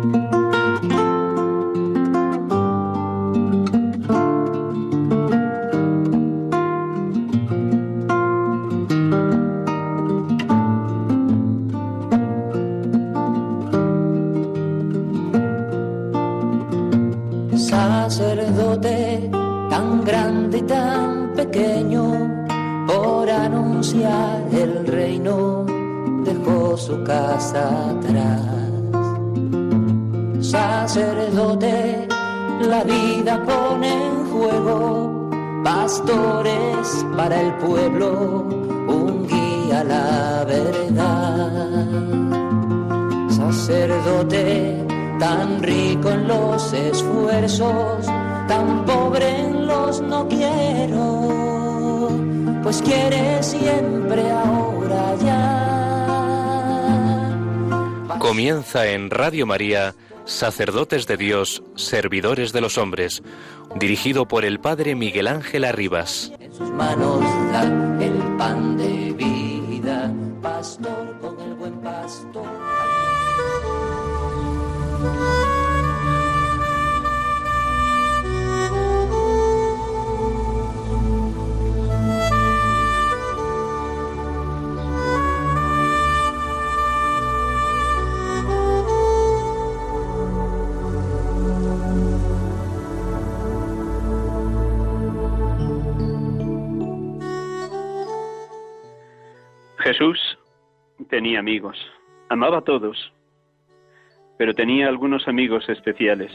para en Radio María, Sacerdotes de Dios, Servidores de los Hombres, dirigido por el Padre Miguel Ángel Arribas Jesús tenía amigos, amaba a todos, pero tenía algunos amigos especiales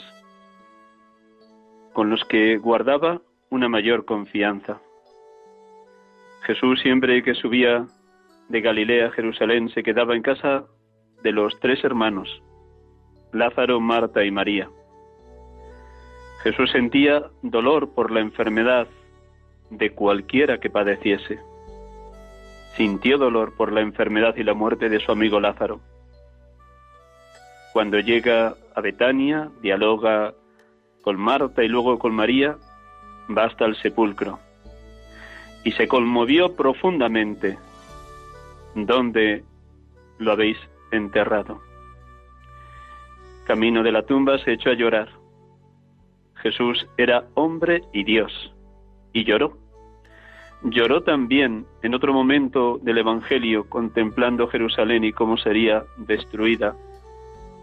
con los que guardaba una mayor confianza. Jesús siempre que subía de Galilea a Jerusalén se quedaba en casa de los tres hermanos, Lázaro, Marta y María. Jesús sentía dolor por la enfermedad de cualquiera que padeciese sintió dolor por la enfermedad y la muerte de su amigo Lázaro. Cuando llega a Betania, dialoga con Marta y luego con María, va hasta el sepulcro y se conmovió profundamente. ¿Dónde lo habéis enterrado? Camino de la tumba se echó a llorar. Jesús era hombre y Dios, y lloró. Lloró también en otro momento del Evangelio contemplando Jerusalén y cómo sería destruida,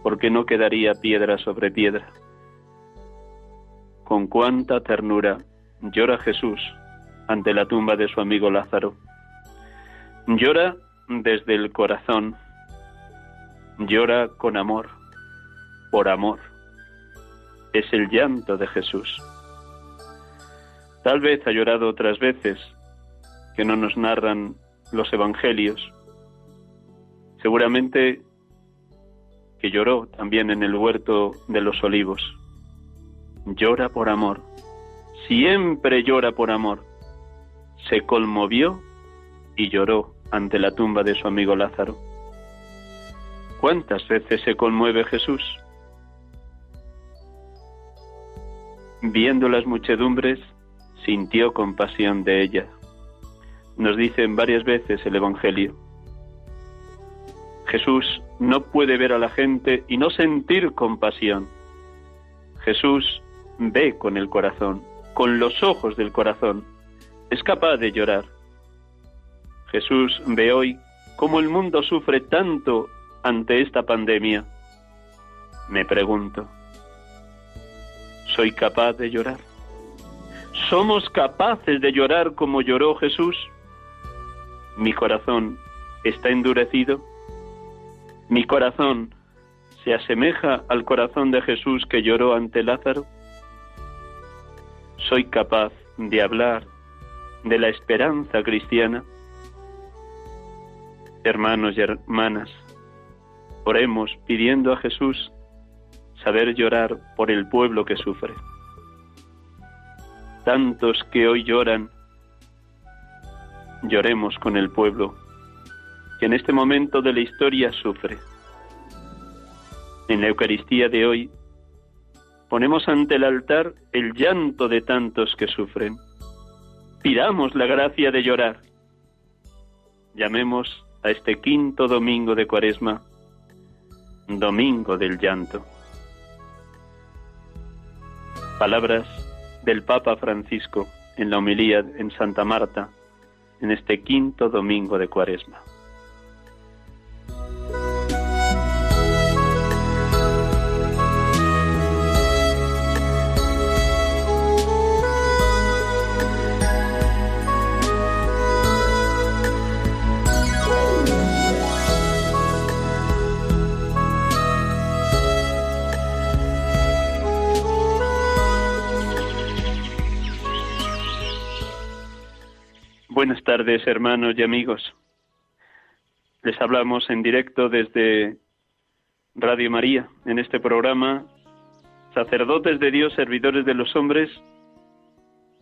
porque no quedaría piedra sobre piedra. Con cuánta ternura llora Jesús ante la tumba de su amigo Lázaro. Llora desde el corazón, llora con amor, por amor. Es el llanto de Jesús. Tal vez ha llorado otras veces que no nos narran los evangelios. Seguramente que lloró también en el huerto de los olivos. Llora por amor, siempre llora por amor. Se conmovió y lloró ante la tumba de su amigo Lázaro. ¿Cuántas veces se conmueve Jesús? Viendo las muchedumbres, sintió compasión de ellas nos dicen varias veces el Evangelio. Jesús no puede ver a la gente y no sentir compasión. Jesús ve con el corazón, con los ojos del corazón. Es capaz de llorar. Jesús ve hoy cómo el mundo sufre tanto ante esta pandemia. Me pregunto, ¿soy capaz de llorar? ¿Somos capaces de llorar como lloró Jesús? Mi corazón está endurecido? ¿Mi corazón se asemeja al corazón de Jesús que lloró ante Lázaro? ¿Soy capaz de hablar de la esperanza cristiana? Hermanos y hermanas, oremos pidiendo a Jesús saber llorar por el pueblo que sufre. Tantos que hoy lloran lloremos con el pueblo que en este momento de la historia sufre. En la Eucaristía de hoy ponemos ante el altar el llanto de tantos que sufren. Pidamos la gracia de llorar. Llamemos a este quinto domingo de Cuaresma Domingo del Llanto. palabras del Papa Francisco en la homilía en Santa Marta en este quinto domingo de Cuaresma. Buenas tardes, hermanos y amigos. Les hablamos en directo desde Radio María, en este programa, sacerdotes de Dios, servidores de los hombres,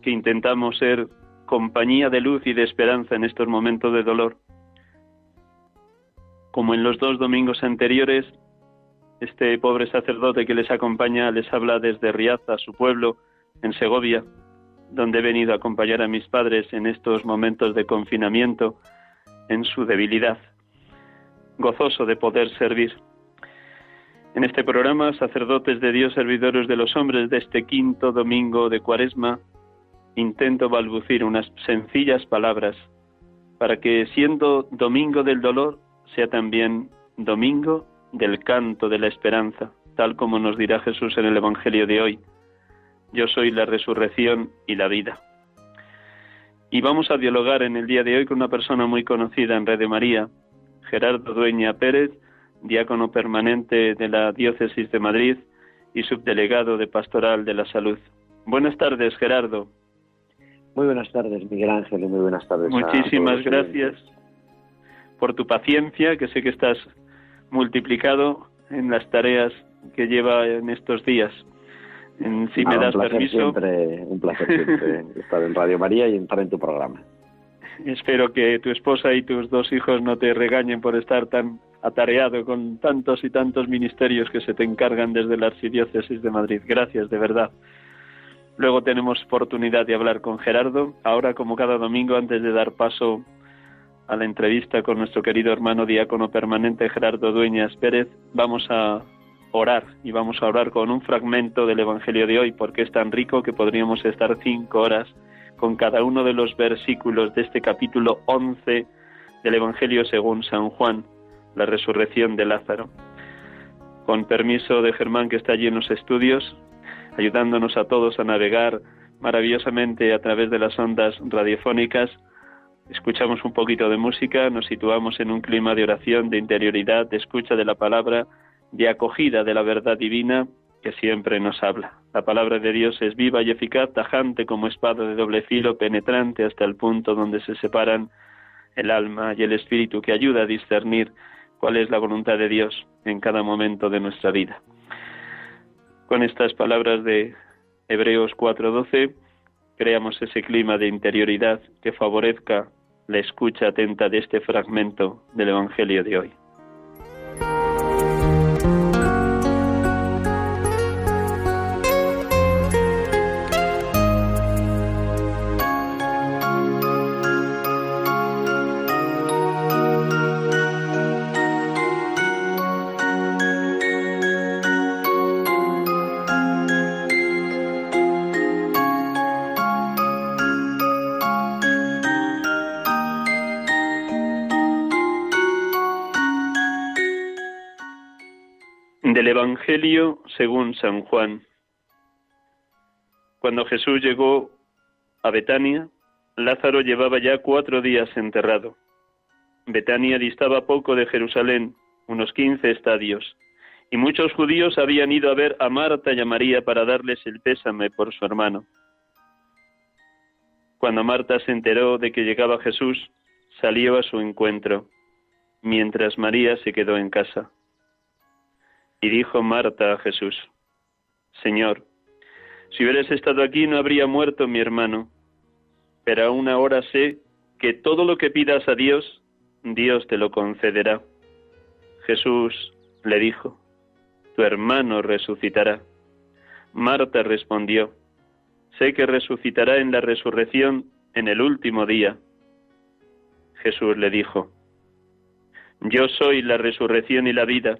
que intentamos ser compañía de luz y de esperanza en estos momentos de dolor. Como en los dos domingos anteriores, este pobre sacerdote que les acompaña les habla desde Riaza, su pueblo, en Segovia, donde he venido a acompañar a mis padres en estos momentos de confinamiento, en su debilidad, gozoso de poder servir. En este programa, sacerdotes de Dios, servidores de los hombres de este quinto domingo de Cuaresma, intento balbucir unas sencillas palabras para que siendo domingo del dolor sea también domingo del canto de la esperanza, tal como nos dirá Jesús en el Evangelio de hoy yo soy la resurrección y la vida. Y vamos a dialogar en el día de hoy con una persona muy conocida en Red de María, Gerardo Dueña Pérez, diácono permanente de la Diócesis de Madrid y subdelegado de Pastoral de la Salud. Buenas tardes, Gerardo. Muy buenas tardes, Miguel Ángel, y muy buenas tardes. Muchísimas gracias por tu paciencia, que sé que estás multiplicado en las tareas que lleva en estos días si me das permiso. Siempre, un placer siempre estar en Radio María y entrar en tu programa. Espero que tu esposa y tus dos hijos no te regañen por estar tan atareado con tantos y tantos ministerios que se te encargan desde la Archidiócesis de Madrid. Gracias, de verdad. Luego tenemos oportunidad de hablar con Gerardo. Ahora, como cada domingo, antes de dar paso a la entrevista con nuestro querido hermano diácono permanente Gerardo Dueñas Pérez, vamos a orar y vamos a orar con un fragmento del Evangelio de hoy porque es tan rico que podríamos estar cinco horas con cada uno de los versículos de este capítulo 11 del Evangelio según San Juan, la resurrección de Lázaro. Con permiso de Germán que está allí en los estudios, ayudándonos a todos a navegar maravillosamente a través de las ondas radiofónicas, escuchamos un poquito de música, nos situamos en un clima de oración, de interioridad, de escucha de la palabra, de acogida de la verdad divina que siempre nos habla. La palabra de Dios es viva y eficaz, tajante como espada de doble filo, penetrante hasta el punto donde se separan el alma y el espíritu, que ayuda a discernir cuál es la voluntad de Dios en cada momento de nuestra vida. Con estas palabras de Hebreos 4:12, creamos ese clima de interioridad que favorezca la escucha atenta de este fragmento del Evangelio de hoy. Evangelio según San Juan. Cuando Jesús llegó a Betania, Lázaro llevaba ya cuatro días enterrado. Betania distaba poco de Jerusalén, unos quince estadios, y muchos judíos habían ido a ver a Marta y a María para darles el pésame por su hermano. Cuando Marta se enteró de que llegaba Jesús, salió a su encuentro, mientras María se quedó en casa. Y dijo Marta a Jesús, Señor, si hubieras estado aquí no habría muerto mi hermano, pero aún ahora sé que todo lo que pidas a Dios, Dios te lo concederá. Jesús le dijo, Tu hermano resucitará. Marta respondió, Sé que resucitará en la resurrección en el último día. Jesús le dijo, Yo soy la resurrección y la vida.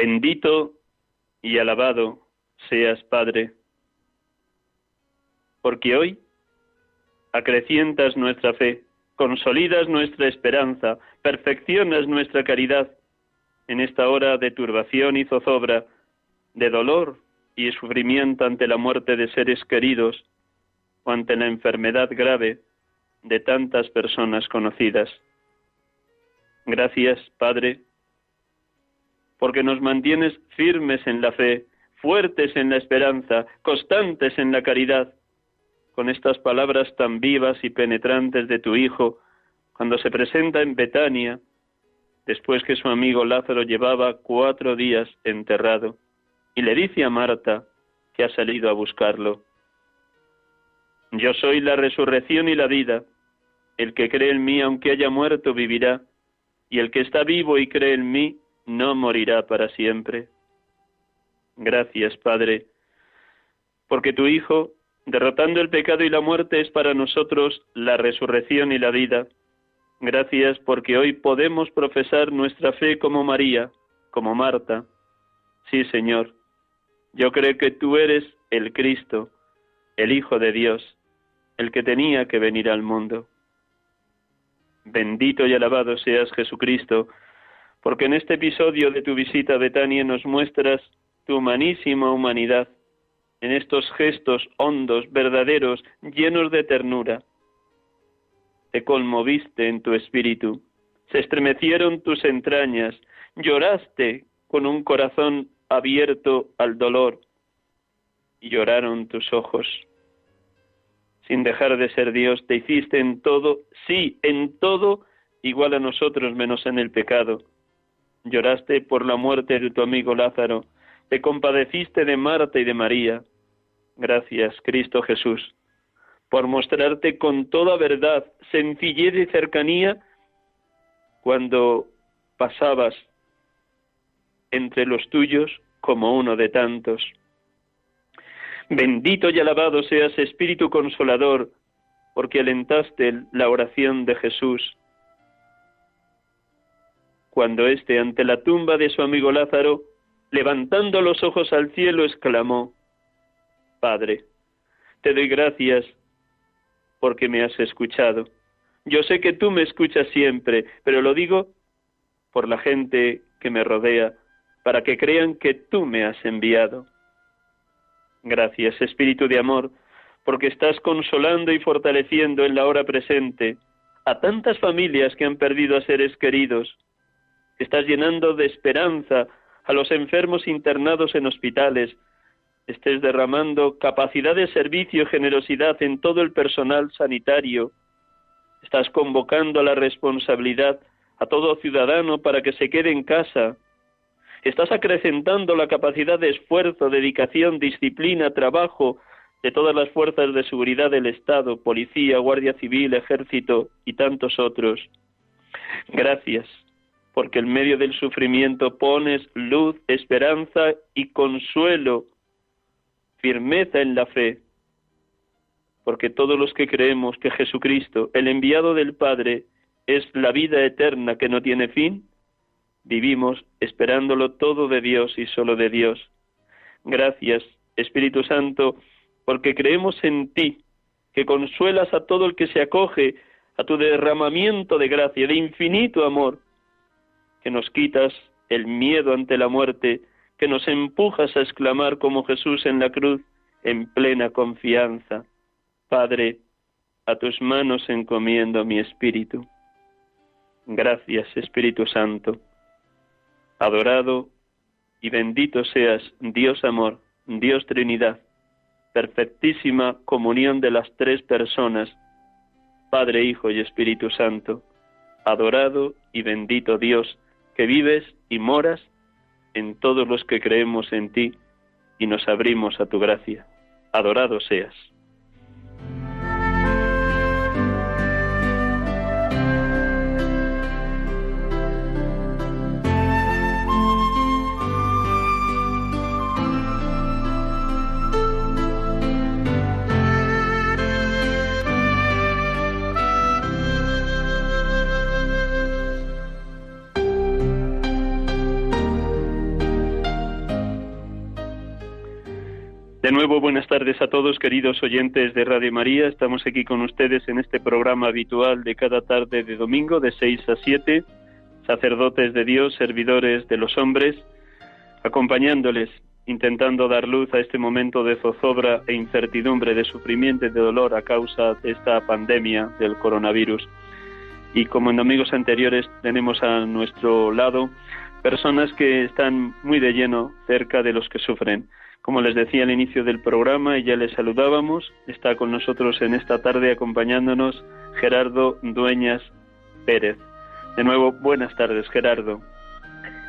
Bendito y alabado seas, Padre, porque hoy acrecientas nuestra fe, consolidas nuestra esperanza, perfeccionas nuestra caridad en esta hora de turbación y zozobra, de dolor y sufrimiento ante la muerte de seres queridos o ante la enfermedad grave de tantas personas conocidas. Gracias, Padre, porque nos mantienes firmes en la fe, fuertes en la esperanza, constantes en la caridad. Con estas palabras tan vivas y penetrantes de tu Hijo, cuando se presenta en Betania, después que su amigo Lázaro llevaba cuatro días enterrado, y le dice a Marta que ha salido a buscarlo. Yo soy la resurrección y la vida. El que cree en mí, aunque haya muerto, vivirá, y el que está vivo y cree en mí, no morirá para siempre. Gracias, Padre, porque tu Hijo, derrotando el pecado y la muerte, es para nosotros la resurrección y la vida. Gracias porque hoy podemos profesar nuestra fe como María, como Marta. Sí, Señor, yo creo que tú eres el Cristo, el Hijo de Dios, el que tenía que venir al mundo. Bendito y alabado seas Jesucristo, porque en este episodio de tu visita a Betania nos muestras tu humanísima humanidad, en estos gestos hondos, verdaderos, llenos de ternura. Te conmoviste en tu espíritu, se estremecieron tus entrañas, lloraste con un corazón abierto al dolor y lloraron tus ojos. Sin dejar de ser Dios, te hiciste en todo, sí, en todo, igual a nosotros menos en el pecado lloraste por la muerte de tu amigo Lázaro, te compadeciste de Marta y de María. Gracias, Cristo Jesús, por mostrarte con toda verdad, sencillez y cercanía cuando pasabas entre los tuyos como uno de tantos. Bendito y alabado seas, Espíritu Consolador, porque alentaste la oración de Jesús cuando éste, ante la tumba de su amigo Lázaro, levantando los ojos al cielo, exclamó, Padre, te doy gracias porque me has escuchado. Yo sé que tú me escuchas siempre, pero lo digo por la gente que me rodea, para que crean que tú me has enviado. Gracias, Espíritu de Amor, porque estás consolando y fortaleciendo en la hora presente a tantas familias que han perdido a seres queridos, estás llenando de esperanza a los enfermos internados en hospitales, estés derramando capacidad de servicio y generosidad en todo el personal sanitario, estás convocando a la responsabilidad a todo ciudadano para que se quede en casa, estás acrecentando la capacidad de esfuerzo, dedicación, disciplina, trabajo de todas las fuerzas de seguridad del Estado, policía, guardia civil, ejército y tantos otros. Gracias porque en medio del sufrimiento pones luz, esperanza y consuelo, firmeza en la fe, porque todos los que creemos que Jesucristo, el enviado del Padre, es la vida eterna que no tiene fin, vivimos esperándolo todo de Dios y solo de Dios. Gracias, Espíritu Santo, porque creemos en ti, que consuelas a todo el que se acoge a tu derramamiento de gracia, de infinito amor, que nos quitas el miedo ante la muerte, que nos empujas a exclamar como Jesús en la cruz, en plena confianza, Padre, a tus manos encomiendo mi espíritu. Gracias, Espíritu Santo. Adorado y bendito seas, Dios amor, Dios Trinidad, perfectísima comunión de las tres personas, Padre, Hijo y Espíritu Santo, adorado y bendito Dios, que vives y moras en todos los que creemos en ti y nos abrimos a tu gracia. Adorado seas. De nuevo, buenas tardes a todos, queridos oyentes de Radio María. Estamos aquí con ustedes en este programa habitual de cada tarde de domingo, de 6 a 7, sacerdotes de Dios, servidores de los hombres, acompañándoles, intentando dar luz a este momento de zozobra e incertidumbre, de sufrimiento y de dolor a causa de esta pandemia del coronavirus. Y como en domingos anteriores tenemos a nuestro lado personas que están muy de lleno cerca de los que sufren como les decía al inicio del programa y ya les saludábamos, está con nosotros en esta tarde acompañándonos Gerardo Dueñas Pérez. De nuevo, buenas tardes, Gerardo.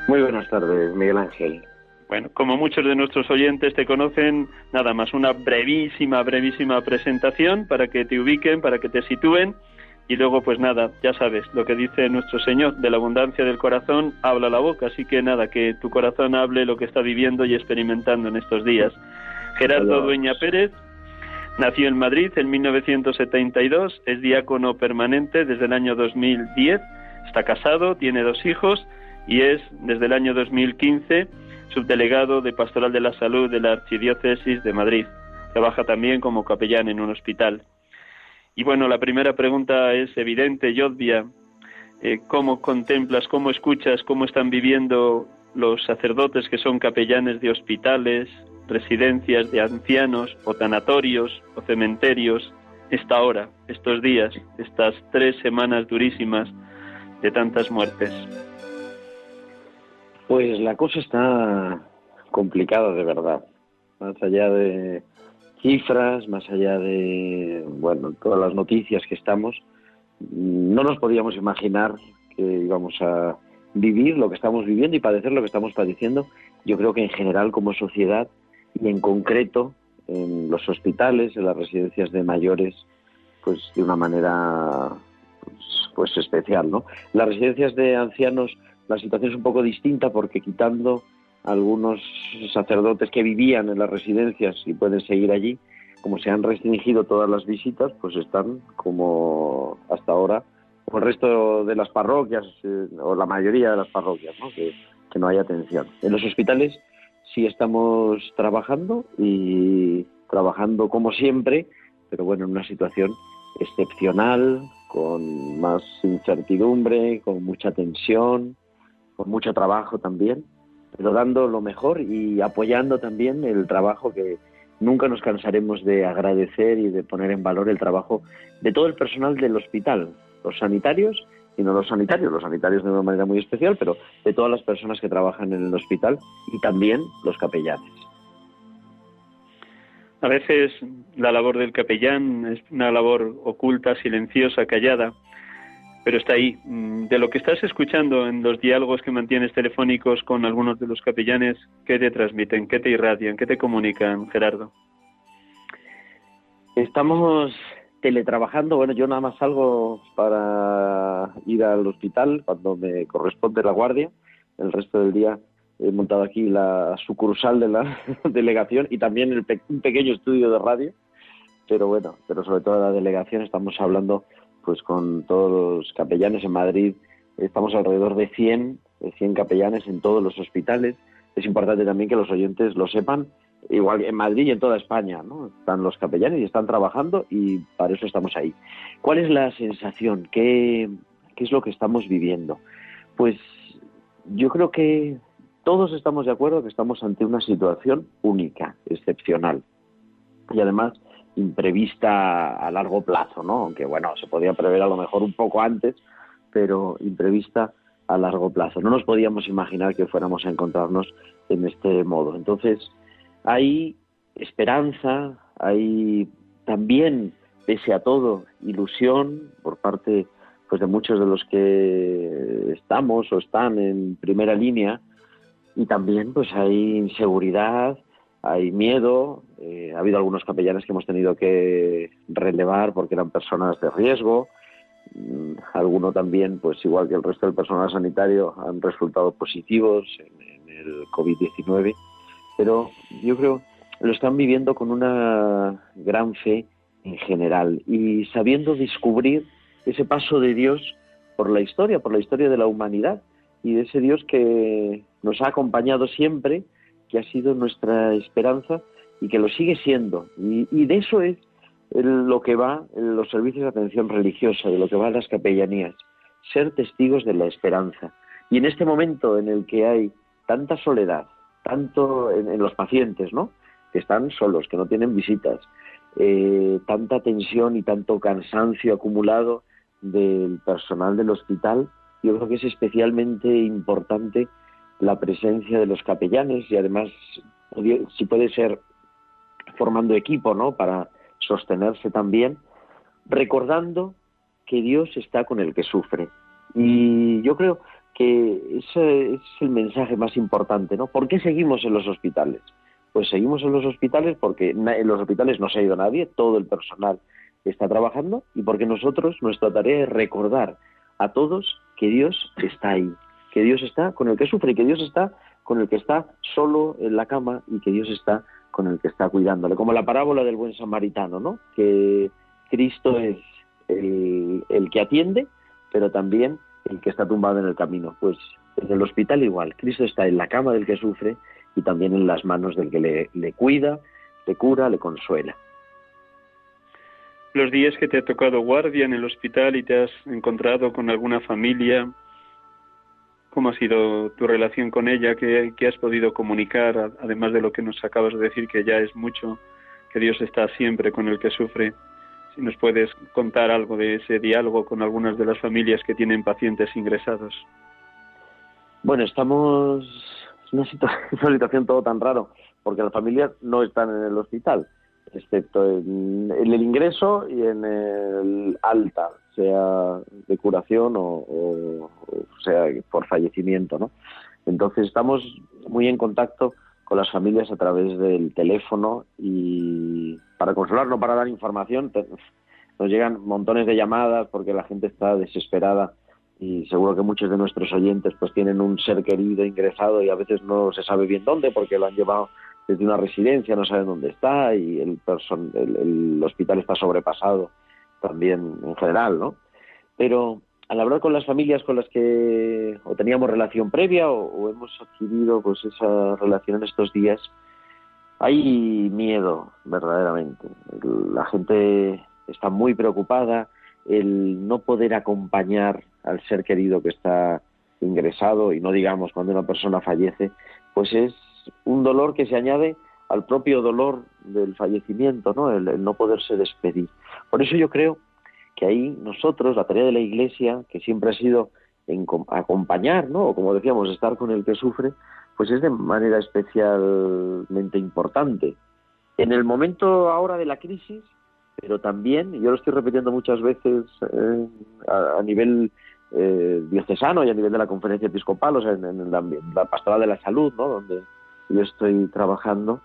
Muy buenas tardes, Miguel Ángel. Bueno, como muchos de nuestros oyentes te conocen, nada más una brevísima, brevísima presentación para que te ubiquen, para que te sitúen y luego, pues nada, ya sabes lo que dice nuestro Señor, de la abundancia del corazón habla la boca, así que nada, que tu corazón hable lo que está viviendo y experimentando en estos días. Gerardo Dueña Pérez nació en Madrid en 1972, es diácono permanente desde el año 2010, está casado, tiene dos hijos y es desde el año 2015 subdelegado de Pastoral de la Salud de la Archidiócesis de Madrid. Trabaja también como capellán en un hospital. Y bueno, la primera pregunta es evidente y obvia. Eh, ¿Cómo contemplas, cómo escuchas, cómo están viviendo los sacerdotes que son capellanes de hospitales, residencias de ancianos o tanatorios o cementerios esta hora, estos días, estas tres semanas durísimas de tantas muertes? Pues la cosa está complicada de verdad. Más allá de cifras, más allá de bueno, todas las noticias que estamos, no nos podíamos imaginar que íbamos a vivir lo que estamos viviendo y padecer lo que estamos padeciendo. Yo creo que en general como sociedad y en concreto en los hospitales, en las residencias de mayores, pues de una manera pues, pues especial, ¿no? Las residencias de ancianos la situación es un poco distinta porque quitando algunos sacerdotes que vivían en las residencias y pueden seguir allí, como se han restringido todas las visitas, pues están como hasta ahora, como el resto de las parroquias, eh, o la mayoría de las parroquias. Que, que no hay atención. En los hospitales sí estamos trabajando y trabajando como siempre, pero bueno, en una situación excepcional, con más incertidumbre, con mucha tensión, con mucho trabajo también pero dando lo mejor y apoyando también el trabajo que nunca nos cansaremos de agradecer y de poner en valor el trabajo de todo el personal del hospital, los sanitarios y no los sanitarios, los sanitarios de una manera muy especial, pero de todas las personas que trabajan en el hospital y también los capellanes. A veces la labor del capellán es una labor oculta, silenciosa, callada, pero está ahí. Mm, de lo que estás escuchando en los diálogos que mantienes telefónicos con algunos de los capellanes, ¿qué te transmiten? ¿Qué te irradian? ¿Qué te comunican, Gerardo? Estamos teletrabajando. Bueno, yo nada más salgo para ir al hospital cuando me corresponde la guardia. El resto del día he montado aquí la sucursal de la delegación y también un pequeño estudio de radio. Pero bueno, pero sobre todo la delegación estamos hablando pues con todos los capellanes en Madrid estamos alrededor de 100, de 100 capellanes en todos los hospitales. Es importante también que los oyentes lo sepan, igual en Madrid y en toda España, ¿no? Están los capellanes y están trabajando y para eso estamos ahí. ¿Cuál es la sensación? ¿Qué, qué es lo que estamos viviendo? Pues yo creo que todos estamos de acuerdo que estamos ante una situación única, excepcional. Y además imprevista a largo plazo, ¿no? Aunque bueno, se podía prever a lo mejor un poco antes, pero imprevista a largo plazo. No nos podíamos imaginar que fuéramos a encontrarnos en este modo. Entonces, hay esperanza, hay también, pese a todo, ilusión por parte pues de muchos de los que estamos o están en primera línea y también pues hay inseguridad, hay miedo, eh, ha habido algunos capellanes que hemos tenido que relevar porque eran personas de riesgo, mm, algunos también, pues igual que el resto del personal sanitario, han resultado positivos en, en el COVID-19, pero yo creo lo están viviendo con una gran fe en general y sabiendo descubrir ese paso de Dios por la historia, por la historia de la humanidad y de ese Dios que nos ha acompañado siempre, que ha sido nuestra esperanza y que lo sigue siendo. Y, de eso es lo que va en los servicios de atención religiosa, de lo que va en las capellanías, ser testigos de la esperanza. Y en este momento en el que hay tanta soledad, tanto en, los pacientes, ¿no? Que están solos, que no tienen visitas, eh, tanta tensión y tanto cansancio acumulado del personal del hospital, yo creo que es especialmente importante la presencia de los capellanes y además si puede ser formando equipo, ¿no? Para sostenerse también, recordando que Dios está con el que sufre. Y yo creo que ese es el mensaje más importante, ¿no? ¿Por qué seguimos en los hospitales? Pues seguimos en los hospitales porque en los hospitales no se ha ido nadie, todo el personal está trabajando y porque nosotros, nuestra tarea es recordar a todos que Dios está ahí, que Dios está con el que sufre y que Dios está con el que está solo en la cama y que Dios está con el que está cuidándole, como la parábola del buen samaritano, ¿no? Que Cristo es el, que atiende, pero también el que está tumbado en el camino. Pues en el hospital igual, Cristo está en la cama del que sufre y también en las manos del que le, le cuida, le cura, le consuela los días que te ha tocado guardia en el hospital y te has encontrado con alguna familia, ¿cómo ha sido tu relación con ella? ¿Qué, has podido comunicar, además de lo que nos acabas de decir, que ya es mucho, que Dios está siempre con el que sufre? Si nos puedes contar algo de ese diálogo con algunas de las familias que tienen pacientes ingresados. Bueno, estamos en una, una situación todo tan raro, porque las familias no están en el hospital excepto en, el ingreso y en el alta, sea de curación o, sea por fallecimiento, ¿no? Entonces estamos muy en contacto con las familias a través del teléfono y para consolar, no para dar información, nos llegan montones de llamadas porque la gente está desesperada y seguro que muchos de nuestros oyentes pues tienen un ser querido ingresado y a veces no se sabe bien dónde porque lo han llevado desde una residencia, no saben dónde está y el, el, hospital está sobrepasado también en general, ¿no? Pero al hablar con las familias con las que o teníamos relación previa o, hemos adquirido pues esa relación en estos días, hay miedo verdaderamente. La gente está muy preocupada, el no poder acompañar al ser querido que está ingresado y no digamos cuando una persona fallece, pues es un dolor que se añade al propio dolor del fallecimiento, ¿no? El, no poderse despedir. Por eso yo creo que ahí nosotros, la tarea de la Iglesia, que siempre ha sido acompañar, ¿no? O como decíamos, estar con el que sufre, pues es de manera especialmente importante. En el momento ahora de la crisis, pero también, yo lo estoy repitiendo muchas veces eh, a, nivel eh, diocesano y a nivel de la conferencia episcopal, o sea, en, la, la, pastoral de la salud, ¿no? Donde yo estoy trabajando,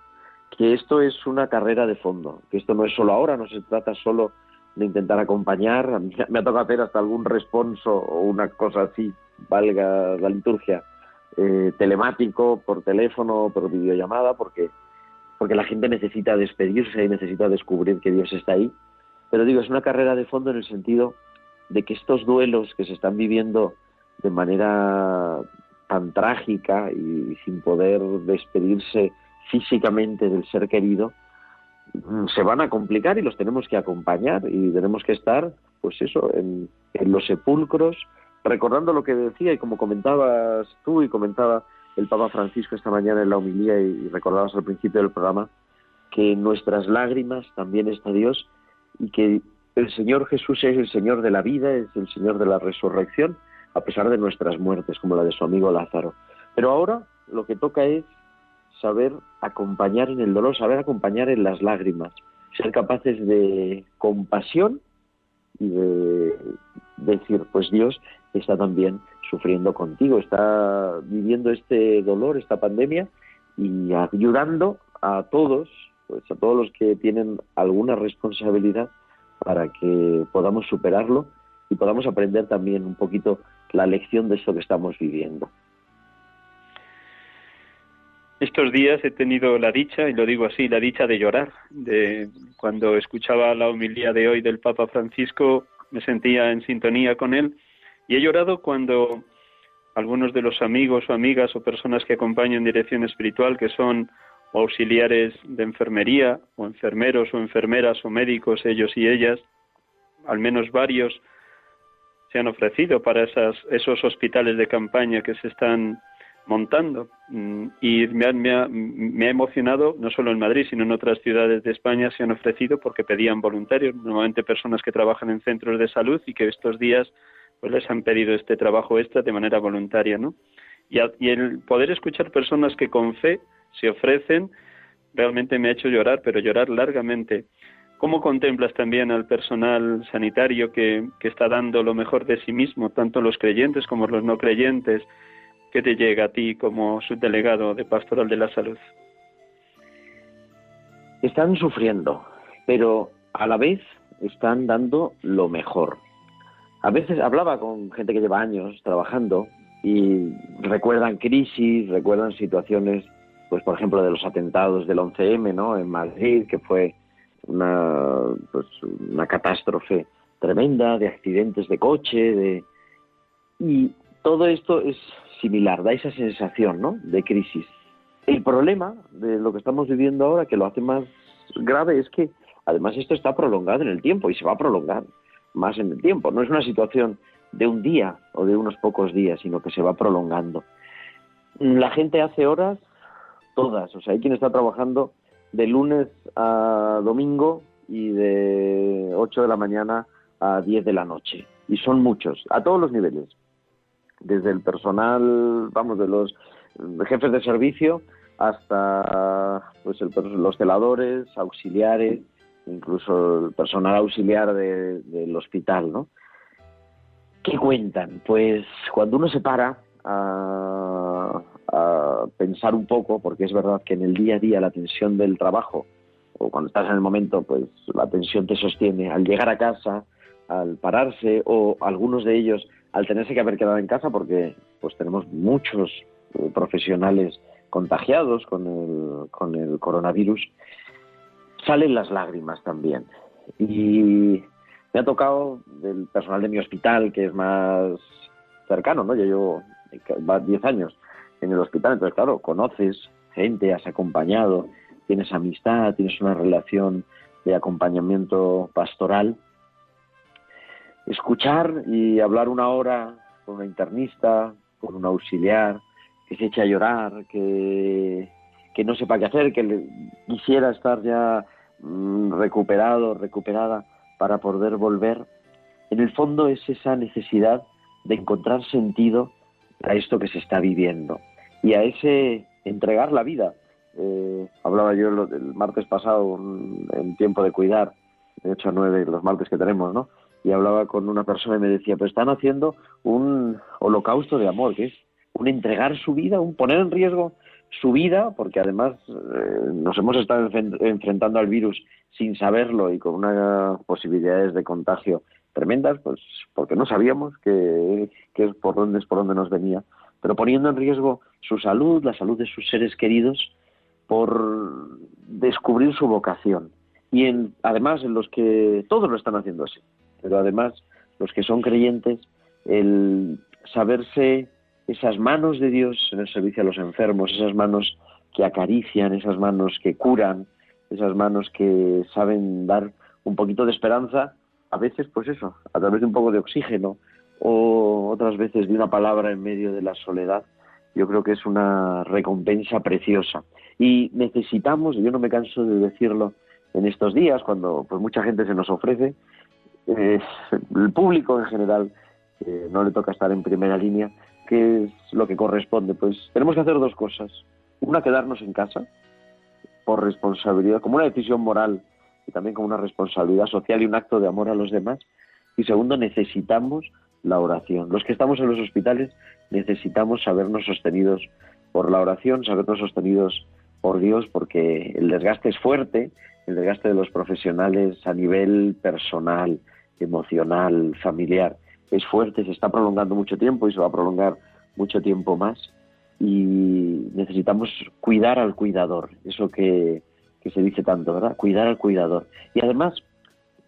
que esto es una carrera de fondo, que esto no es solo ahora, no se trata solo de intentar acompañar, me ha tocado hacer hasta algún responso o una cosa así, valga la liturgia, eh, telemático, por teléfono, por videollamada, porque, porque la gente necesita despedirse y necesita descubrir que Dios está ahí. Pero digo, es una carrera de fondo en el sentido de que estos duelos que se están viviendo de manera tan trágica y sin poder despedirse físicamente del ser querido, mm, se van a complicar y los tenemos que acompañar y tenemos que estar, pues eso, en, los sepulcros, recordando lo que decía y como comentabas tú y comentaba el Papa Francisco esta mañana en la homilía y, recordabas al principio del programa, que en nuestras lágrimas también está Dios y que el Señor Jesús es el Señor de la vida, es el Señor de la resurrección a pesar de nuestras muertes, como la de su amigo Lázaro. Pero ahora lo que toca es saber acompañar en el dolor, saber acompañar en las lágrimas, ser capaces de compasión y de decir, pues Dios está también sufriendo contigo, está viviendo este dolor, esta pandemia y ayudando a todos, pues a todos los que tienen alguna responsabilidad para que podamos superarlo y podamos aprender también un poquito la lección de esto que estamos viviendo. Estos días he tenido la dicha, y lo digo así, la dicha de llorar. De cuando escuchaba la homilía de hoy del Papa Francisco, me sentía en sintonía con él y he llorado cuando algunos de los amigos o amigas o personas que acompañan dirección espiritual, que son auxiliares de enfermería o enfermeros o enfermeras o médicos, ellos y ellas, al menos varios, se han ofrecido para esas, esos hospitales de campaña que se están montando. Mm, y me ha, me, ha, emocionado, no solo en Madrid, sino en otras ciudades de España se han ofrecido porque pedían voluntarios, normalmente personas que trabajan en centros de salud y que estos días pues les han pedido este trabajo extra de manera voluntaria, ¿no? Y el poder escuchar personas que con fe se ofrecen realmente me ha hecho llorar, pero llorar largamente. ¿Cómo contemplas también al personal sanitario que, está dando lo mejor de sí mismo, tanto los creyentes como los no creyentes? ¿Qué te llega a ti como subdelegado de Pastoral de la Salud? Están sufriendo, pero a la vez están dando lo mejor. A veces hablaba con gente que lleva años trabajando y recuerdan crisis, recuerdan situaciones, pues por ejemplo de los atentados del 11M, ¿no? En Madrid, que fue una, pues, una catástrofe tremenda de accidentes de coche, de y todo esto es similar, da esa sensación ¿no? de crisis. El problema de lo que estamos viviendo ahora, que lo hace más grave, es que además esto está prolongado en el tiempo y se va a prolongar más en el tiempo. No es una situación de un día o de unos pocos días, sino que se va prolongando. La gente hace horas todas, o sea, hay quien está trabajando de lunes a domingo y de 8 de la mañana a 10 de la noche. Y son muchos, a todos los niveles desde el personal, vamos, de los jefes de servicio hasta pues los celadores, auxiliares, incluso el personal auxiliar del hospital, ¿no? ¿Qué cuentan? Pues cuando uno se para a, a, pensar un poco, porque es verdad que en el día a día la tensión del trabajo, o cuando estás en el momento, pues la tensión te sostiene, al llegar a casa, al pararse, o algunos de ellos al tenerse que haber quedado en casa porque pues tenemos muchos eh, profesionales contagiados con el, con el coronavirus, salen las lágrimas también. Y me ha tocado del personal de mi hospital, que es más cercano, ¿no? Yo llevo 10 años en el hospital, entonces, claro, conoces gente, has acompañado, tienes amistad, tienes una relación de acompañamiento pastoral. Escuchar y hablar una hora con una internista, con un auxiliar, que se eche a llorar, que, que no sepa qué hacer, que quisiera estar ya mm, recuperado, recuperada para poder volver. En el fondo es esa necesidad de encontrar sentido a esto que se está viviendo y a ese entregar la vida. Eh, hablaba yo el martes pasado en tiempo de cuidar, de 8 a 9, los martes que tenemos, ¿no? y hablaba con una persona y me decía, pero están haciendo un holocausto de amor, que es un entregar su vida, un poner en riesgo su vida, porque además eh, nos hemos estado enfrentando al virus sin saberlo y con unas posibilidades de contagio tremendas, pues porque no sabíamos que, que por dónde es por dónde nos venía, pero poniendo en riesgo su salud, la salud de sus seres queridos, por descubrir su vocación. Y en, además en los que todos lo están haciendo así pero además los que son creyentes, el saberse esas manos de Dios en el servicio a los enfermos, esas manos que acarician, esas manos que curan, esas manos que saben dar un poquito de esperanza, a veces pues eso, a través de un poco de oxígeno o otras veces de una palabra en medio de la soledad, yo creo que es una recompensa preciosa. Y necesitamos, yo no me canso de decirlo en estos días, cuando pues mucha gente se nos ofrece, el público en general que no le toca estar en primera línea, ¿qué es lo que corresponde? Pues tenemos que hacer dos cosas. Una, quedarnos en casa por responsabilidad, como una decisión moral y también como una responsabilidad social y un acto de amor a los demás. Y segundo, necesitamos la oración. Los que estamos en los hospitales necesitamos sabernos sostenidos por la oración, sabernos sostenidos por Dios, porque el desgaste es fuerte, el desgaste de los profesionales a nivel personal, emocional, familiar, es fuerte, se está prolongando mucho tiempo y se va a prolongar mucho tiempo más. Y necesitamos cuidar al cuidador, eso que, que se dice tanto, ¿verdad? Cuidar al cuidador. Y además,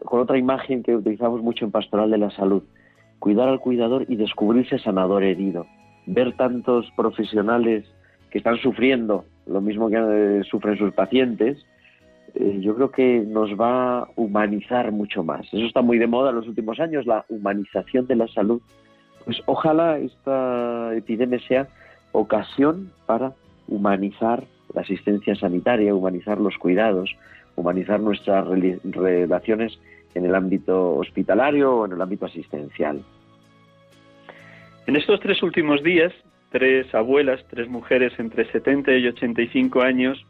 con otra imagen que utilizamos mucho en Pastoral de la Salud, cuidar al cuidador y descubrirse sanador herido. Ver tantos profesionales que están sufriendo lo mismo que eh, sufren sus pacientes, eh, yo creo que nos va a humanizar mucho más. Eso está muy de moda en los últimos años, la humanización de la salud. Pues ojalá esta epidemia sea ocasión para humanizar la asistencia sanitaria, humanizar los cuidados, humanizar nuestras relaciones en el ámbito hospitalario o en el ámbito asistencial. En estos tres últimos días, tres abuelas, tres mujeres entre 70 y 85 años,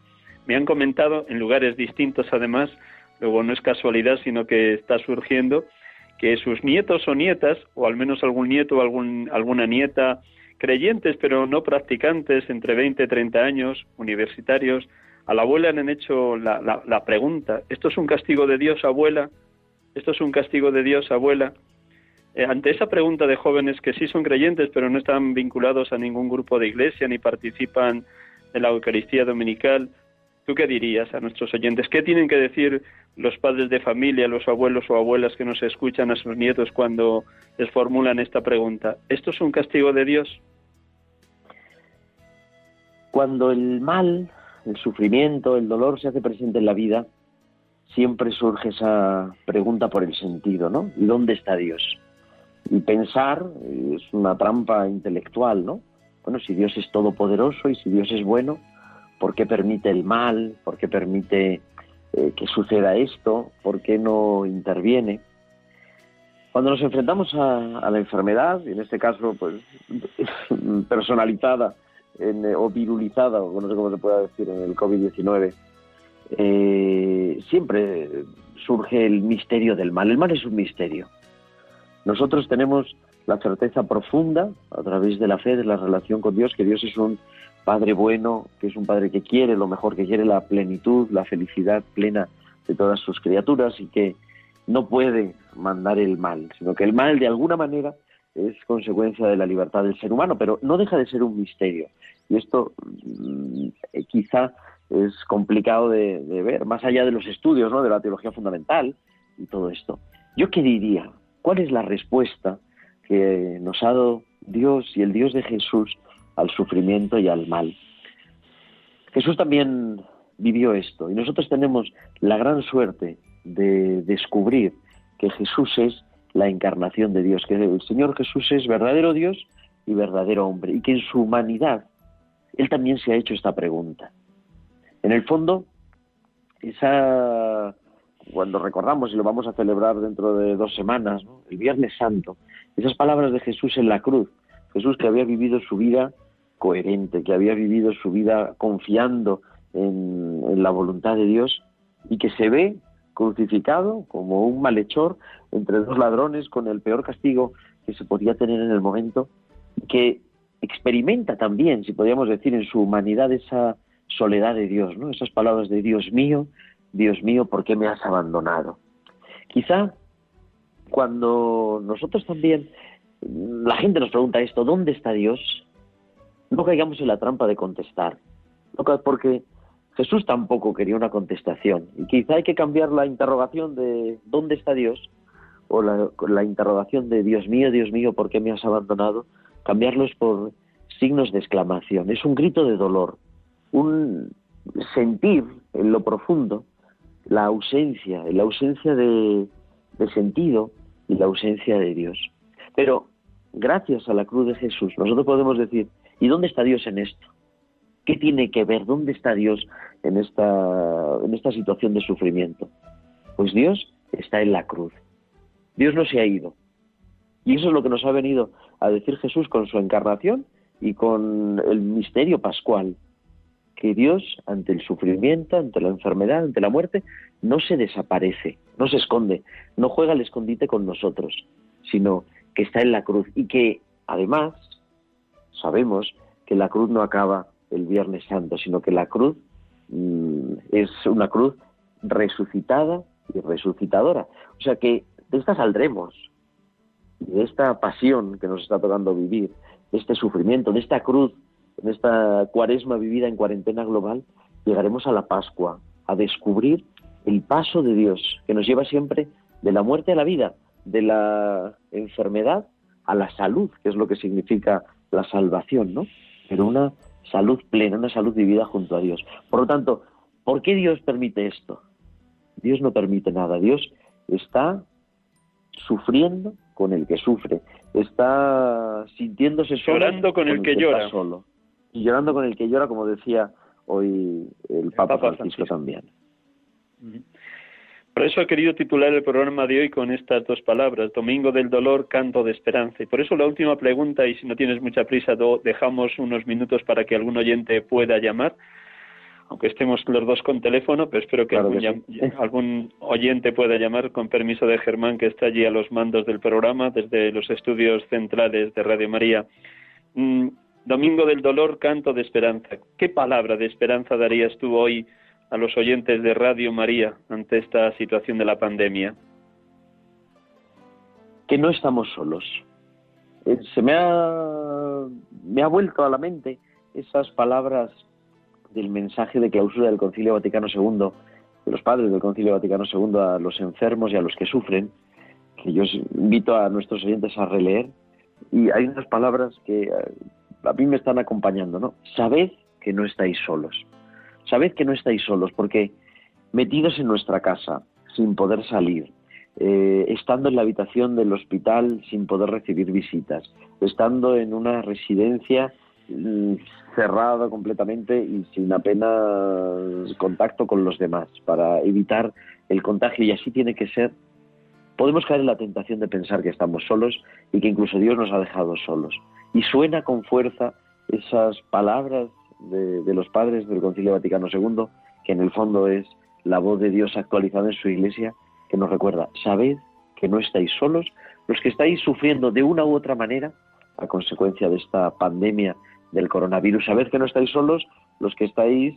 me han comentado, en lugares distintos además, luego no es casualidad, sino que está surgiendo, que sus nietos o nietas, o al menos algún nieto o algún, alguna nieta, creyentes pero no practicantes, entre 20 y 30 años, universitarios, a la abuela le han hecho la, la pregunta, ¿esto es un castigo de Dios, abuela? ¿Esto es un castigo de Dios, abuela? Eh, ante esa pregunta de jóvenes que sí son creyentes, pero no están vinculados a ningún grupo de iglesia ni participan en la Eucaristía Dominical, ¿tú qué dirías a nuestros oyentes? ¿Qué tienen que decir los padres de familia, los abuelos o abuelas que nos escuchan a sus nietos cuando les formulan esta pregunta? ¿Esto es un castigo de Dios? Cuando el mal, el sufrimiento, el dolor se hace presente en la vida, siempre surge esa pregunta por el sentido, ¿no? ¿Y dónde está Dios? Y pensar es una trampa intelectual, ¿no? Bueno, si Dios es todopoderoso y si Dios es bueno, ¿por qué permite el mal? ¿Por qué permite eh, que suceda esto? ¿Por qué no interviene? Cuando nos enfrentamos a, la enfermedad, y en este caso, pues, personalizada o virulizada, o no sé cómo se pueda decir, en el COVID-19, eh, siempre surge el misterio del mal. El mal es un misterio. Nosotros tenemos la certeza profunda, a través de la fe, de la relación con Dios, que Dios es un Padre bueno, que es un Padre que quiere lo mejor, que quiere la plenitud, la felicidad plena de todas sus criaturas y que no puede mandar el mal, sino que el mal de alguna manera es consecuencia de la libertad del ser humano, pero no deja de ser un misterio. Y esto mm, quizá es complicado de, ver, más allá de los estudios ¿no? de la teología fundamental y todo esto. Yo qué diría, ¿Cuál es la respuesta que nos ha dado Dios y el Dios de Jesús al sufrimiento y al mal? Jesús también vivió esto y nosotros tenemos la gran suerte de descubrir que Jesús es la encarnación de Dios, que el Señor Jesús es verdadero Dios y verdadero hombre y que en su humanidad Él también se ha hecho esta pregunta. En el fondo, esa cuando recordamos y lo vamos a celebrar dentro de dos semanas, el Viernes Santo, esas palabras de Jesús en la cruz, Jesús que había vivido su vida coherente, que había vivido su vida confiando en, en la voluntad de Dios y que se ve crucificado como un malhechor entre dos ladrones con el peor castigo que se podía tener en el momento, que experimenta también, si podríamos decir, en su humanidad esa soledad de Dios, ¿no? Esas palabras de Dios mío, Dios mío, ¿por qué me has abandonado? Quizá cuando nosotros también, la gente nos pregunta esto, ¿dónde está Dios? No caigamos en la trampa de contestar, porque Jesús tampoco quería una contestación. Y quizá hay que cambiar la interrogación de ¿dónde está Dios? o la, la interrogación de Dios mío, Dios mío, ¿por qué me has abandonado? Cambiarlos por signos de exclamación. Es un grito de dolor, un sentir en lo profundo la ausencia, la ausencia de, sentido y la ausencia de Dios. Pero gracias a la cruz de Jesús, nosotros podemos decir, ¿y dónde está Dios en esto? ¿Qué tiene que ver? ¿Dónde está Dios en esta, en esta situación de sufrimiento? Pues Dios está en la cruz. Dios no se ha ido. Y eso es lo que nos ha venido a decir Jesús con su encarnación y con el misterio pascual, que Dios ante el sufrimiento, ante la enfermedad, ante la muerte, no se desaparece, no se esconde, no juega al escondite con nosotros, sino que está en la cruz y que además sabemos que la cruz no acaba el Viernes Santo, sino que la cruz mm, es una cruz resucitada y resucitadora. O sea que de esta saldremos, de esta pasión que nos está tocando vivir, de este sufrimiento, de esta cruz, en esta cuaresma vivida en cuarentena global, llegaremos a la Pascua, a descubrir el paso de Dios que nos lleva siempre de la muerte a la vida, de la enfermedad a la salud, que es lo que significa la salvación, ¿no? Pero una salud plena, una salud vivida junto a Dios. Por lo tanto, ¿por qué Dios permite esto? Dios no permite nada. Dios está sufriendo con el que sufre, está sintiéndose solo llorando con, el, que, llora solo y llorando con el que llora, como decía hoy el, Papa, Francisco, también. Por eso he querido titular el programa de hoy con estas dos palabras, Domingo del Dolor, Canto de Esperanza. Y por eso la última pregunta, y si no tienes mucha prisa, dejamos unos minutos para que algún oyente pueda llamar aunque estemos los dos con teléfono, pero espero que, algún, oyente pueda llamar con permiso de Germán, que está allí a los mandos del programa, desde los estudios centrales de Radio María. Domingo del Dolor, canto de esperanza. ¿Qué palabra de esperanza darías tú hoy a los oyentes de Radio María ante esta situación de la pandemia? Que no estamos solos. Eh, se me ha, me ha vuelto a la mente esas palabras del mensaje de clausura del Concilio Vaticano II, de los padres del Concilio Vaticano II a los enfermos y a los que sufren, que yo invito a nuestros oyentes a releer, y hay unas palabras que eh, a mí me están acompañando, ¿no? Sabed que no estáis solos. Sabed que no estáis solos, porque metidos en nuestra casa, sin poder salir, eh, estando en la habitación del hospital sin poder recibir visitas, estando en una residencia mm, cerrado completamente y sin apenas contacto con los demás para evitar el contagio y así tiene que ser. Podemos caer en la tentación de pensar que estamos solos y que incluso Dios nos ha dejado solos. Y suena con fuerza esas palabras de, los padres del Concilio Vaticano II, que en el fondo es la voz de Dios actualizada en su iglesia, que nos recuerda, sabed que no estáis solos, los que estáis sufriendo de una u otra manera a consecuencia de esta pandemia del coronavirus. Sabed que no estáis solos los que estáis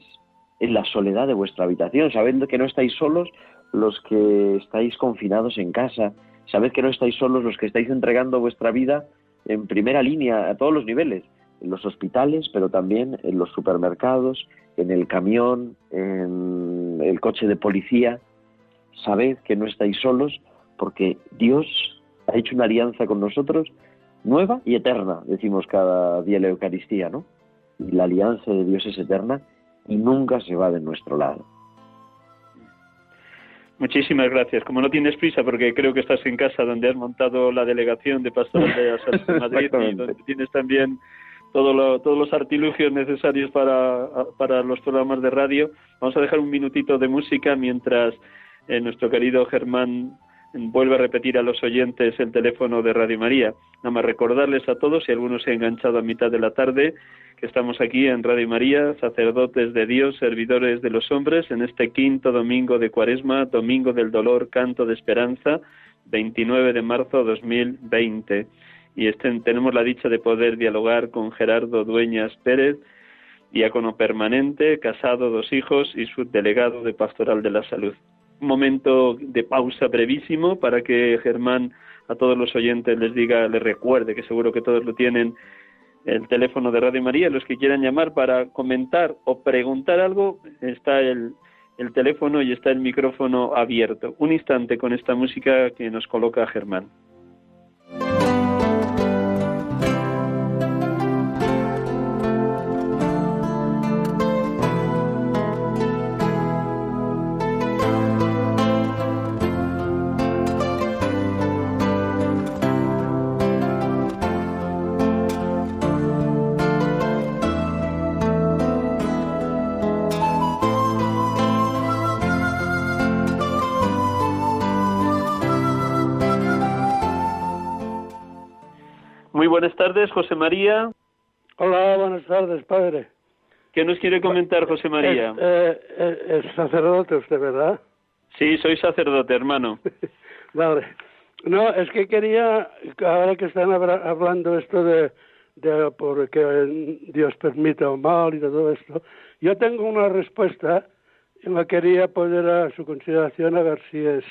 en la soledad de vuestra habitación. Sabed que no estáis solos los que estáis confinados en casa. Sabed que no estáis solos los que estáis entregando vuestra vida en primera línea a todos los niveles, en los hospitales, pero también en los supermercados, en el camión, en el coche de policía. Sabed que no estáis solos porque Dios ha hecho una alianza con nosotros nueva y eterna, decimos cada día la Eucaristía, ¿no? Y la alianza de Dios es eterna y nunca se va de nuestro lado. Muchísimas gracias. Como no tienes prisa, porque creo que estás en casa donde has montado la delegación de Pastoral de la Madrid y donde tienes también todo todos los artilugios necesarios para, para los programas de radio, vamos a dejar un minutito de música mientras eh, nuestro querido Germán vuelve a repetir a los oyentes el teléfono de Radio María. Nada más recordarles a todos, si alguno se ha enganchado a mitad de la tarde, que estamos aquí en Radio María, sacerdotes de Dios, servidores de los hombres, en este quinto domingo de Cuaresma, Domingo del Dolor, Canto de Esperanza, 29 de marzo de 2020. Y tenemos la dicha de poder dialogar con Gerardo Dueñas Pérez, diácono permanente, casado, dos hijos y subdelegado de Pastoral de la Salud momento de pausa brevísimo para que Germán a todos los oyentes les diga, les recuerde, que seguro que todos lo tienen, el teléfono de Radio María. Los que quieran llamar para comentar o preguntar algo, está el, el teléfono y está el micrófono abierto. Un instante con esta música que nos coloca Germán. Buenas tardes, José María. Hola, buenas tardes, padre. ¿Qué nos quiere comentar, José María? Es, eh, eh, es sacerdote usted, ¿verdad? Sí, soy sacerdote, hermano. vale. No, es que quería, ahora que están habla- hablando esto de, de porque Dios permita un mal y todo esto, yo tengo una respuesta y la quería poner a su consideración a ver si es...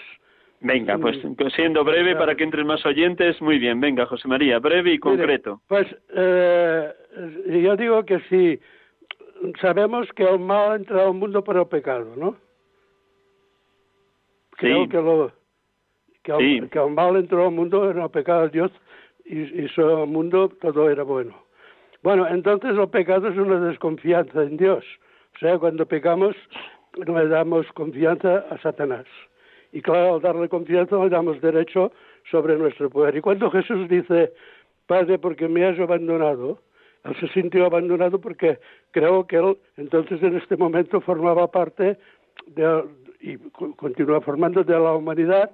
Venga, pues siendo breve para que entren más oyentes, muy bien. Venga, José María, breve y concreto. Mire, pues eh, yo digo que sí, sabemos que el mal ha entrado al mundo por el pecado, ¿no? Creo Sí. que lo que el, Sí. que el mal entró al mundo en el pecado de Dios y al mundo todo era bueno. Bueno, entonces el pecado es una desconfianza en Dios. O sea, cuando pecamos le damos confianza a Satanás. Y claro, al darle confianza le damos derecho sobre nuestro poder. Y cuando Jesús dice, Padre, porque me has abandonado, él se sintió abandonado porque creo que él entonces en este momento formaba parte de, y co- continúa formando de la humanidad,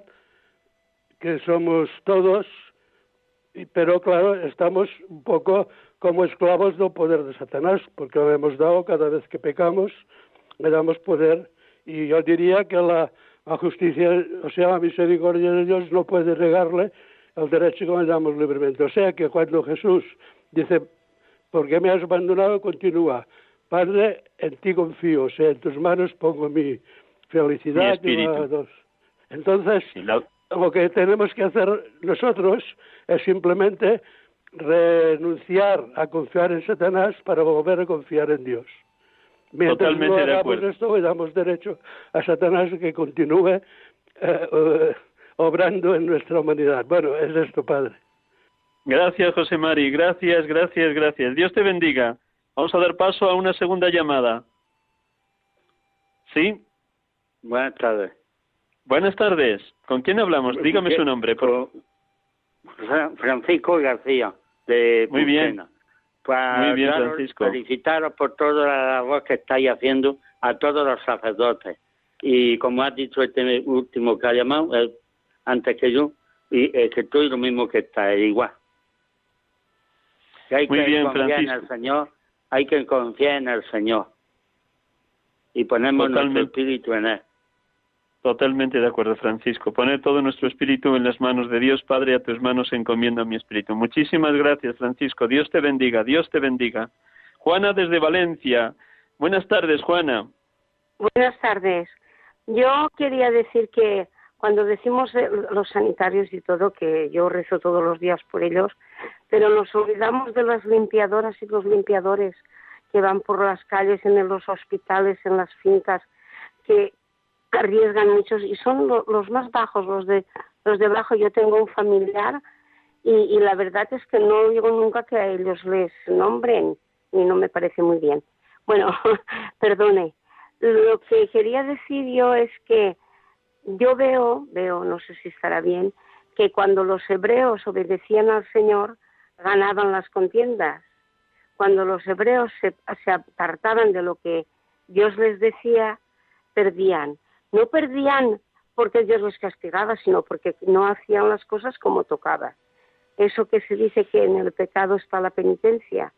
que somos todos, pero claro, estamos un poco como esclavos del poder de Satanás, porque lo hemos dado cada vez que pecamos, le damos poder, y yo diría que la, la justicia, o sea, la misericordia de Dios no puede negarle el derecho que le damos libremente. O sea que cuando Jesús dice, ¿por qué me has abandonado? Continúa, Padre, en ti confío, o sea, en tus manos pongo mi felicidad. Mi espíritu. Entonces, la- lo que tenemos que hacer nosotros es simplemente renunciar a confiar en Satanás para volver a confiar en Dios. Mientras Totalmente no de hagamos acuerdo. esto, le damos derecho a Satanás que continúe eh, eh, obrando en nuestra humanidad. Bueno, es esto, Padre. Gracias, José Mari. Gracias, gracias, gracias. Dios te bendiga. Vamos a dar paso a una segunda llamada. ¿Sí? Buenas tardes. Buenas tardes. ¿Con quién hablamos? Dígame ¿Qué- su nombre. por- Francisco García, de Muy bien. Para Muy bien, daros- Francisco. Felicitaros por toda la labor que estáis haciendo a todos los sacerdotes. Y como has dicho este último que ha llamado, él, antes que yo, y eh, que estoy lo mismo que está, eh, igual. Que hay Muy que bien, confiar en el Señor, hay que confiar en el Señor. Y ponemos nuestro espíritu en él. Totalmente de acuerdo, Francisco. Poner todo nuestro espíritu en las manos de Dios, Padre, a tus manos encomiendo mi espíritu. Muchísimas gracias, Francisco. Dios te bendiga, Dios te bendiga. Juana desde Valencia. Buenas tardes, Juana. Buenas tardes. Yo quería decir que cuando decimos eh, los sanitarios y todo, que yo rezo todos los días por ellos, pero nos olvidamos de las limpiadoras y los limpiadores que van por las calles, en los hospitales, en las fincas, que arriesgan muchos y son lo- los más bajos, los de los de abajo. Yo tengo un familiar y, y la verdad es que no digo nunca que a ellos les nombren y no me parece muy bien. Bueno, perdone. Lo que quería decir yo es que yo veo, veo, no sé si estará bien, que cuando los hebreos obedecían al Señor, ganaban las contiendas. Cuando los hebreos se, se apartaban de lo que Dios les decía, perdían. No perdían porque Dios les castigaba, sino porque no hacían las cosas como tocaba. Eso que se dice que en el pecado está la penitencia.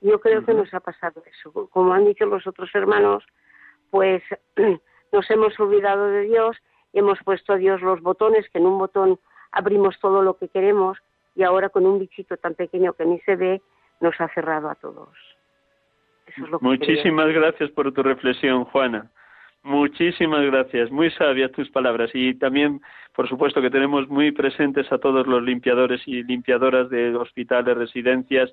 Yo creo que nos ha pasado eso. Como han dicho los otros hermanos, pues nos hemos olvidado de Dios y hemos puesto a Dios los botones, que en un botón abrimos todo lo que queremos y ahora con un bichito tan pequeño que ni se ve, nos ha cerrado a todos. Eso es lo que Muchísimas gracias por tu reflexión, Juana. Muchísimas gracias, muy sabias tus palabras y también, por supuesto, que tenemos muy presentes a todos los limpiadores y limpiadoras de hospitales, residencias.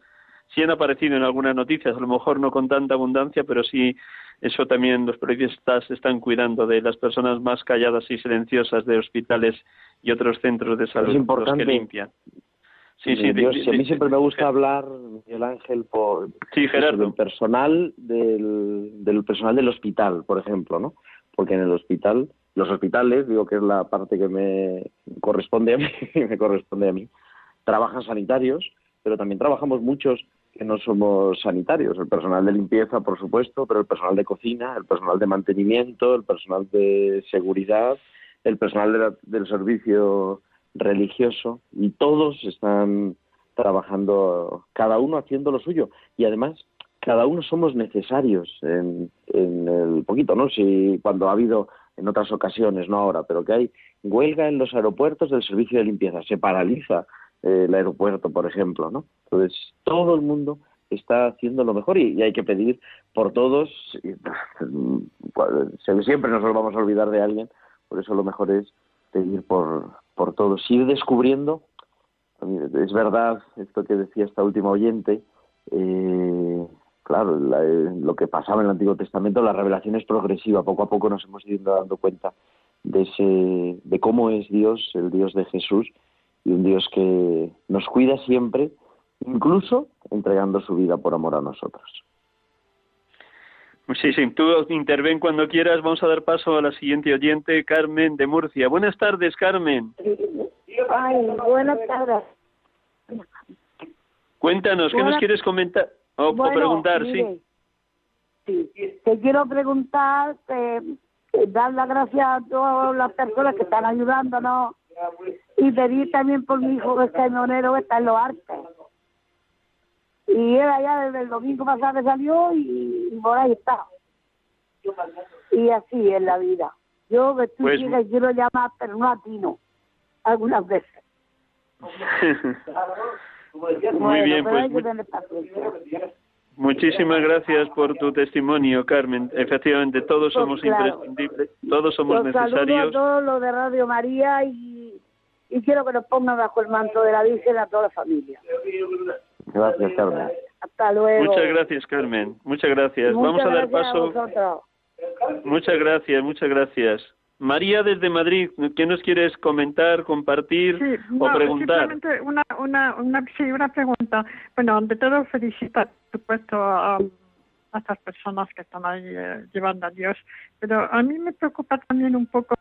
Sí han aparecido en algunas noticias, a lo mejor no con tanta abundancia, pero sí eso también los periodistas están cuidando de las personas más calladas y silenciosas de hospitales y otros centros de salud, los importante. que limpian. Sí, sí, Yo- si a mí siempre me gusta hablar, Miguel Ángel, por Sí, Gerardo. del personal del, del personal del hospital, por ejemplo, ¿no? Porque en el hospital, los hospitales, digo que es la parte que me corresponde a mí, me corresponde a mí, trabajan sanitarios, pero también trabajamos muchos que no somos sanitarios, el personal de limpieza, por supuesto, pero el personal de cocina, el personal de mantenimiento, el personal de seguridad, el personal de la- del servicio religioso y todos están trabajando, cada uno haciendo lo suyo. Y además, cada uno somos necesarios en, en el poquito, ¿no? Si cuando ha habido en otras ocasiones, no ahora, pero que hay huelga en los aeropuertos del servicio de limpieza, se paraliza eh, el aeropuerto, por ejemplo, ¿no? Entonces, todo el mundo está haciendo lo mejor y, hay que pedir por todos, siempre nos vamos a olvidar de alguien, por eso lo mejor es pedir por, por todos, ir descubriendo, es verdad esto que decía esta última oyente, eh, claro, eh, lo que pasaba en el Antiguo Testamento, la revelación es progresiva, poco a poco nos hemos ido dando cuenta de, ese, de cómo es Dios, el Dios de Jesús, y un Dios que nos cuida siempre, incluso entregando su vida por amor a nosotros. Sí, sí, tú interven cuando quieras. Vamos a dar paso a la siguiente oyente, Carmen de Murcia. Buenas tardes, Carmen. Ay, buenas tardes. Cuéntanos, ¿qué nos quieres comentar? O, preguntar, sí. Sí, te quiero preguntar, eh, dar las gracias a todas las personas que están ayudándonos y pedir también por mi hijo que está en Onero, que está en los artes. Y él allá desde el domingo pasado salió y, por ahí está. Y así es la vida. Yo que pues, quiero llamar, pero no a ti no, algunas veces. Muy bien, pues. Muchísimas gracias por tu testimonio, Carmen. Efectivamente, todos pues somos imprescindibles, todos somos necesarios. a todos los de Radio María y, y quiero que nos pongan bajo el manto de la Virgen a toda la familia. Gracias, Carmen. Hasta luego. Muchas gracias, Carmen. Muchas gracias. Vamos a dar paso. muchas gracias, muchas gracias. María desde Madrid, ¿qué nos quieres comentar, compartir o preguntar? Simplemente una, una, una, sí, una pregunta. Bueno, ante todo felicitar, por supuesto, a, a estas personas que están ahí eh, llevando a Dios, pero a mí me preocupa también un poco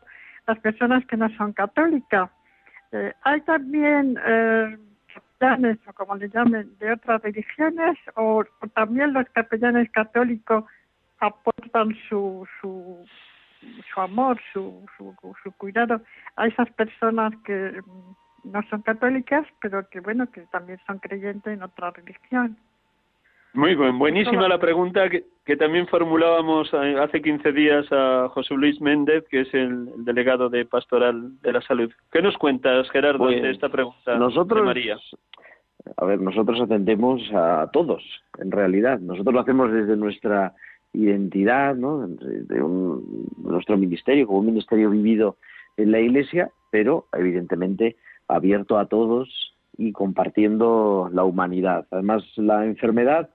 las personas que no son católicas. Eh, hay también eh, capellanes, o como le llamen, de otras religiones, o, o también los capellanes católicos aportan su, su su amor, su, su, su cuidado a esas personas que mm, no son católicas, pero que bueno, que también son creyentes en otra religión. Muy bien, buenísima la pregunta que, que, también formulábamos eh, hace 15 días a José Luis Méndez, que es el, delegado de Pastoral de la Salud. ¿Qué nos cuentas, Gerardo, de pues esta pregunta nosotros, de María? A ver, nosotros atendemos a todos, en realidad. Nosotros lo hacemos desde nuestra identidad ¿no? de nuestro ministerio como un ministerio vivido en la Iglesia, pero evidentemente abierto a todos y compartiendo la humanidad. Además, la enfermedad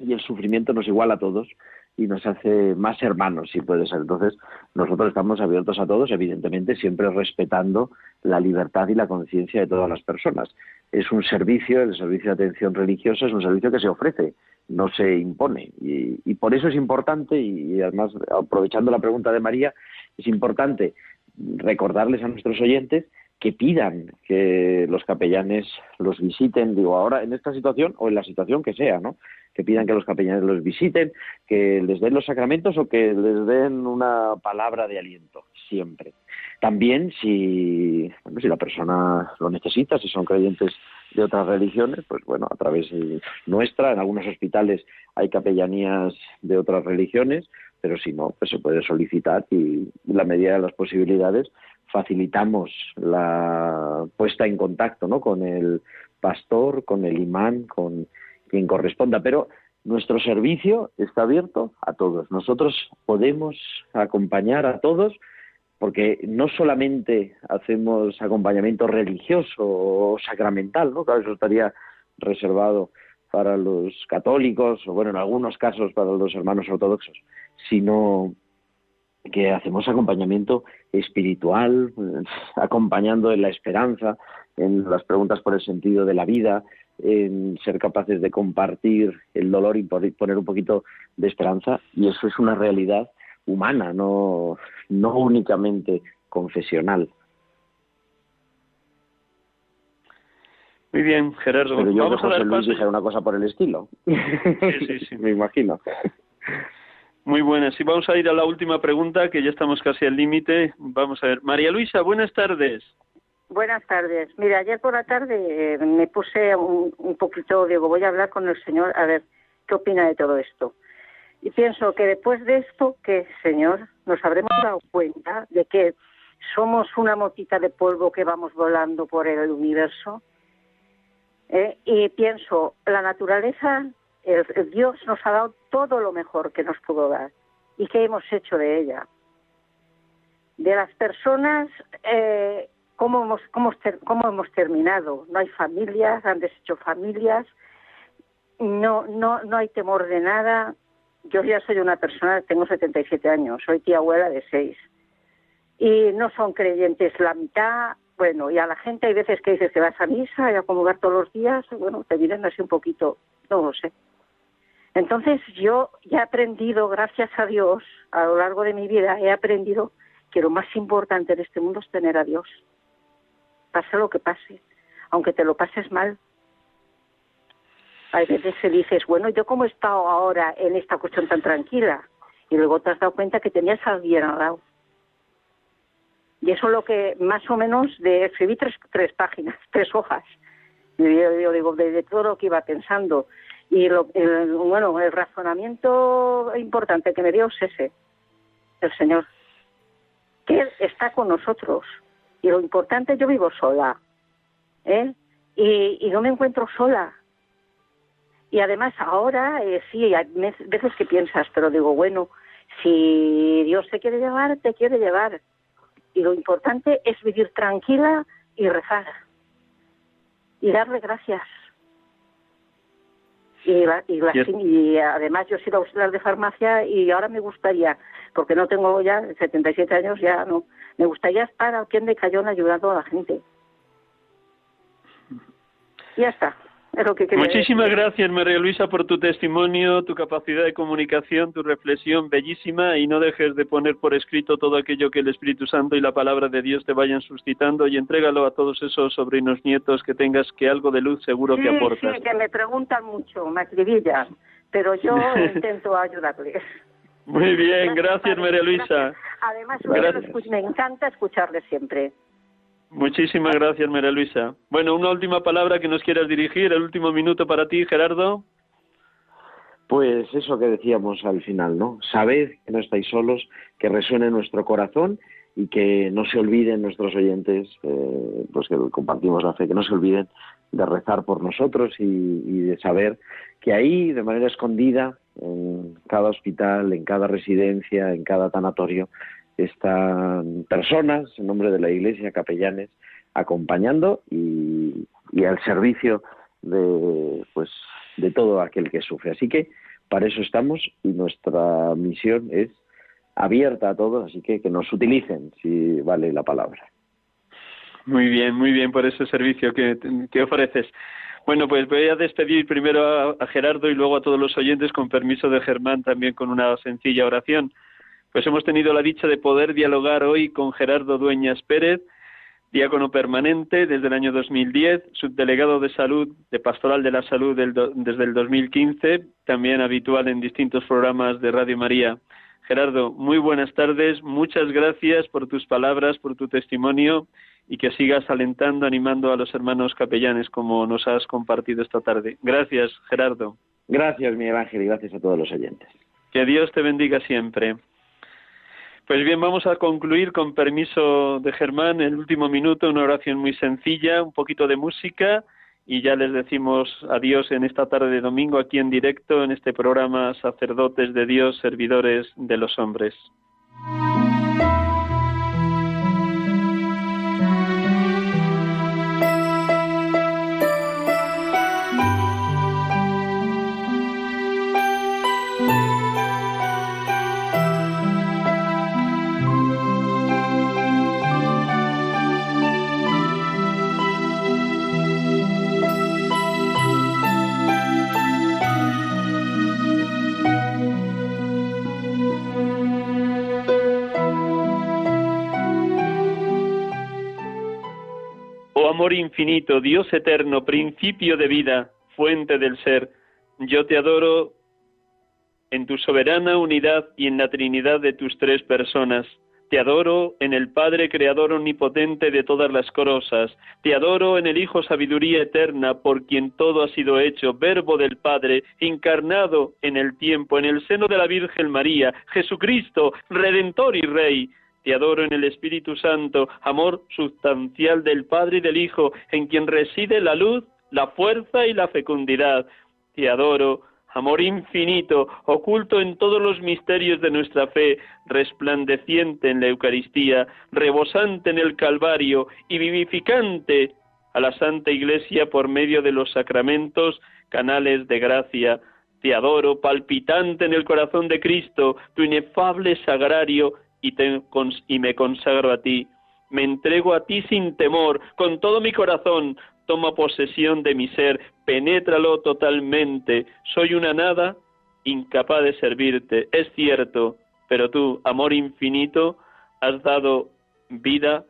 y el sufrimiento nos iguala a todos y nos hace más hermanos, si puede ser. Entonces, nosotros estamos abiertos a todos, evidentemente, siempre respetando la libertad y la conciencia de todas las personas. Es un servicio, el servicio de atención religiosa es un servicio que se ofrece no se impone. Y, por eso es importante, y, además aprovechando la pregunta de María, es importante recordarles a nuestros oyentes que pidan que los capellanes los visiten, digo, ahora en esta situación o en la situación que sea, ¿no? Que pidan que los capellanes los visiten, que les den los sacramentos o que les den una palabra de aliento, siempre. También si, si la persona lo necesita, si son creyentes de otras religiones, pues bueno, a través nuestra, en algunos hospitales hay capellanías de otras religiones, pero si no, pues se puede solicitar y la medida de las posibilidades facilitamos la puesta en contacto ¿no? con el pastor, con el imán, con quien corresponda, pero nuestro servicio está abierto a todos. Nosotros podemos acompañar a todos porque no solamente hacemos acompañamiento religioso o sacramental, ¿no? Claro, eso estaría reservado para los católicos o, bueno, en algunos casos para los hermanos ortodoxos, sino que hacemos acompañamiento espiritual, acompañando en la esperanza, en las preguntas por el sentido de la vida, en ser capaces de compartir el dolor y poner un poquito de esperanza, y eso es una realidad humana, no, no únicamente confesional. Muy bien, Gerardo. Pero yo Vamos a dar Luis una cosa por el estilo. Sí, sí, sí. Me imagino. Muy buenas. Y vamos a ir a la última pregunta, que ya estamos casi al límite. Vamos a ver. María Luisa, buenas tardes. Buenas tardes. Mira, ayer por la tarde eh, me puse un, un poquito, digo, voy a hablar con el Señor a ver qué opina de todo esto. Y pienso que después de esto, que Señor, nos habremos dado cuenta de que somos una motita de polvo que vamos volando por el universo. ¿eh? Y pienso, la naturaleza, el, Dios nos ha dado todo lo mejor que nos pudo dar. ¿Y qué hemos hecho de ella? De las personas, eh, ¿cómo, hemos, cómo, ¿cómo hemos terminado? No hay familias, han deshecho familias, no, no, no hay temor de nada. Yo ya soy una persona, tengo 77 años, soy tía abuela de seis. Y no son creyentes la mitad. Bueno, y a la gente hay veces que dices que vas a misa y a comulgar todos los días, bueno, te miran así un poquito, no lo sé. Entonces yo ya he aprendido, gracias a Dios, a lo largo de mi vida, he aprendido que lo más importante en este mundo es tener a Dios. Pase lo que pase, aunque te lo pases mal. Hay veces que dices, bueno, ¿yo cómo he estado ahora en esta cuestión tan tranquila? Y luego te has dado cuenta que tenías a alguien al lado. Y eso es lo que más o menos de escribí tres, tres páginas, tres hojas. Y yo, digo, de, de todo lo que iba pensando. Y lo, bueno, el razonamiento importante que me dio es ese, el Señor. Que Él está con nosotros. Y lo importante, yo vivo sola. ¿eh? Y, y no me encuentro sola. Y además ahora, eh, sí, hay veces que piensas, pero digo, bueno, si Dios te quiere llevar, te quiere llevar. Y lo importante es vivir tranquila y rezar. Y darle gracias. Y, la- y, la- y además yo he sido auxiliar de farmacia y ahora me gustaría, porque no tengo ya 77 años, ya no, me gustaría estar al pie de cañón ayudando a la gente. Y ya está. Es lo que quería Muchísimas decir. gracias, María Luisa, por tu testimonio, tu capacidad de comunicación, tu reflexión bellísima y no dejes de poner por escrito todo aquello que el Espíritu Santo y la palabra de Dios te vayan suscitando y entrégalo a todos esos sobrinos nietos que tengas que algo de luz seguro que Sí, aportas. sí, que me preguntan mucho, me pero yo intento ayudarles. Muy bien, gracias, María Luisa. Además, Gracias. escucho- me encanta escucharles siempre. Muchísimas gracias, María Luisa. Bueno, una última palabra que nos quieras dirigir, el último minuto para ti, Gerardo. Pues eso que decíamos al final, ¿no? Sabed que no estáis solos, que resuene en nuestro corazón y que no se olviden nuestros oyentes, eh, pues que compartimos la fe, que no se olviden de rezar por nosotros y, y de saber que ahí, de manera escondida, en cada hospital, en cada residencia, en cada tanatorio, están personas, en nombre de la Iglesia, capellanes, acompañando y, al servicio de, pues, de todo aquel que sufre. Así que para eso estamos y nuestra misión es abierta a todos, así que que nos utilicen, si vale la palabra. Muy bien, muy bien por ese servicio que, que ofreces. Bueno, pues voy a despedir primero a Gerardo y luego a todos los oyentes, con permiso de Germán, también con una sencilla oración. Pues hemos tenido la dicha de poder dialogar hoy con Gerardo Dueñas Pérez, diácono permanente desde el año 2010, subdelegado de salud, de Pastoral de la Salud del do- desde el 2015, también habitual en distintos programas de Radio María. Gerardo, muy buenas tardes, muchas gracias por tus palabras, por tu testimonio y que sigas alentando, animando a los hermanos capellanes como nos has compartido esta tarde. Gracias, Gerardo. Gracias, Miguel Ángel, y gracias a todos los oyentes. Que Dios te bendiga siempre. Pues bien, vamos a concluir con permiso de Germán el último minuto, una oración muy sencilla, un poquito de música y ya les decimos adiós en esta tarde de domingo aquí en directo en este programa Sacerdotes de Dios, Servidores de los Hombres. Infinito, Dios eterno, principio de vida, fuente del ser, yo te adoro en tu soberana unidad y en la Trinidad de tus tres personas, Te adoro en el Padre Creador omnipotente de todas las cosas. Te adoro en el Hijo Sabiduría eterna, por quien todo ha sido hecho, Verbo del Padre, encarnado en el tiempo, en el seno de la Virgen María, Jesucristo, Redentor y Rey. Te adoro en el Espíritu Santo, amor sustancial del Padre y del Hijo, en quien reside la luz, la fuerza y la fecundidad. Te adoro amor infinito, oculto en todos los misterios de nuestra fe, resplandeciente en la Eucaristía, rebosante en el Calvario y vivificante a la Santa Iglesia por medio de los sacramentos, canales de gracia. Te adoro, palpitante en el corazón de Cristo, tu inefable sagrario, y, me consagro a ti. Me entrego a ti sin temor, con todo mi corazón, toma posesión de mi ser, penétralo totalmente. Soy una nada incapaz de servirte, es cierto, pero tú, amor infinito, has dado vida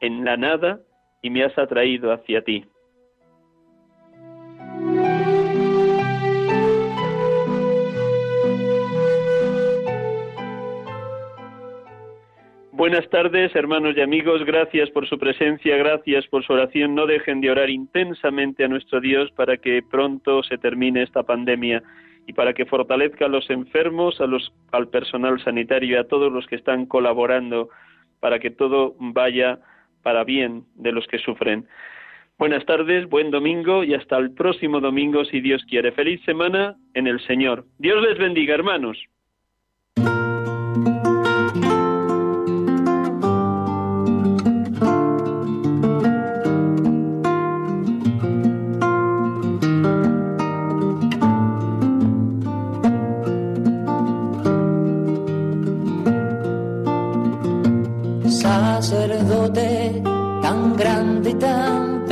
en la nada y me has atraído hacia ti. Buenas tardes, hermanos y amigos. Gracias por su presencia, gracias por su oración. No dejen de orar intensamente a nuestro Dios para que pronto se termine esta pandemia y para que fortalezca a los enfermos, a los, al personal sanitario y a todos los que están colaborando para que todo vaya para bien de los que sufren. Buenas tardes, buen domingo y hasta el próximo domingo si Dios quiere. Feliz semana en el Señor. Dios les bendiga, hermanos.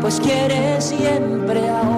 pues quiere siempre ahora.